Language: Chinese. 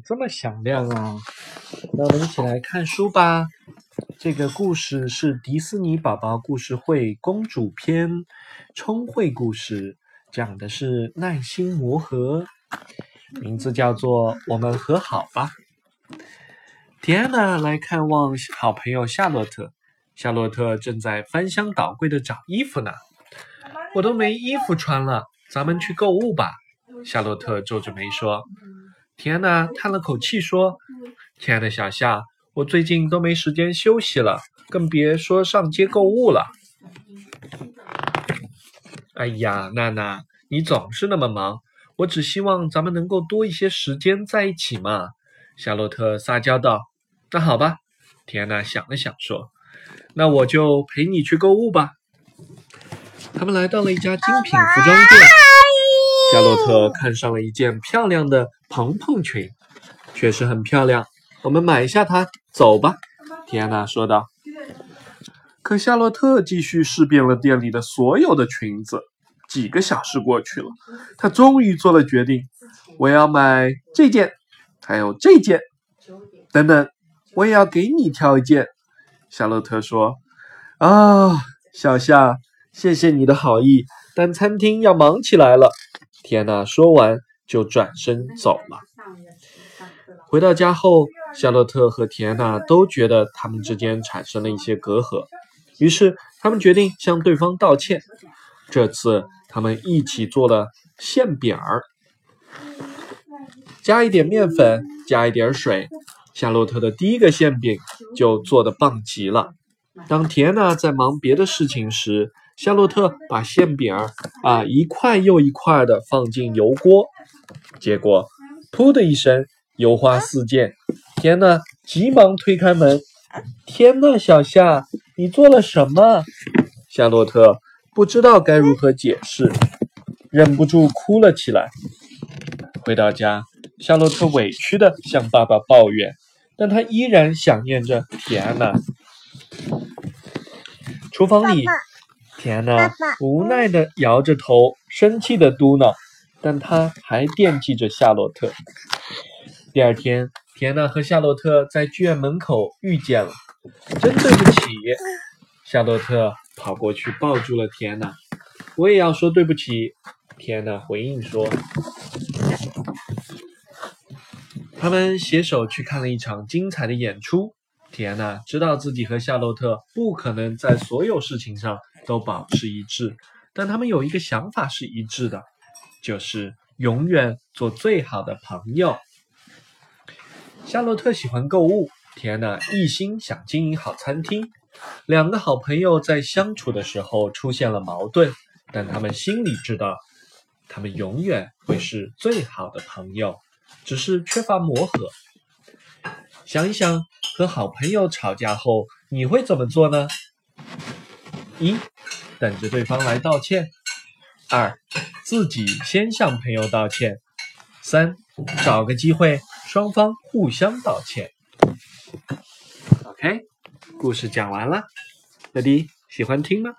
这么响亮啊！那我们一起来看书吧。这个故事是迪士尼宝宝故事会公主篇聪慧故事，讲的是耐心磨合，名字叫做《我们和好吧》。迪安娜来看望好朋友夏洛特，夏洛特正在翻箱倒柜的找衣服呢。我都没衣服穿了，咱们去购物吧。夏洛特皱着眉说。提安娜叹了口气说：“亲爱的小夏，我最近都没时间休息了，更别说上街购物了。”哎呀，娜娜，你总是那么忙，我只希望咱们能够多一些时间在一起嘛。”夏洛特撒娇道。“那好吧。”提安娜想了想说：“那我就陪你去购物吧。”他们来到了一家精品服装店。夏洛特看上了一件漂亮的蓬蓬裙，确实很漂亮。我们买下它，走吧。”蒂安娜说道。可夏洛特继续试遍了店里的所有的裙子。几个小时过去了，他终于做了决定：“我要买这件，还有这件。等等，我也要给你挑一件。”夏洛特说。“啊，小夏，谢谢你的好意，但餐厅要忙起来了。”缇安娜说完，就转身走了。回到家后，夏洛特和缇娜都觉得他们之间产生了一些隔阂，于是他们决定向对方道歉。这次，他们一起做了馅饼儿，加一点面粉，加一点水。夏洛特的第一个馅饼就做的棒极了。当缇娜在忙别的事情时，夏洛特把馅饼儿啊一块又一块的放进油锅，结果噗的一声，油花四溅。天呐，急忙推开门。天呐，小夏，你做了什么？夏洛特不知道该如何解释，忍不住哭了起来。回到家，夏洛特委屈的向爸爸抱怨，但他依然想念着铁安娜。厨房里。甜娜无奈的摇着头，生气的嘟囔，但她还惦记着夏洛特。第二天，田娜和夏洛特在剧院门口遇见了。真对不起，夏洛特跑过去抱住了田娜。我也要说对不起，甜娜回应说。他们携手去看了一场精彩的演出。甜娜知道自己和夏洛特不可能在所有事情上。都保持一致，但他们有一个想法是一致的，就是永远做最好的朋友。夏洛特喜欢购物，天呐，一心想经营好餐厅。两个好朋友在相处的时候出现了矛盾，但他们心里知道，他们永远会是最好的朋友，只是缺乏磨合。想一想，和好朋友吵架后，你会怎么做呢？一。等着对方来道歉。二，自己先向朋友道歉。三，找个机会双方互相道歉。OK，故事讲完了，小迪喜欢听吗？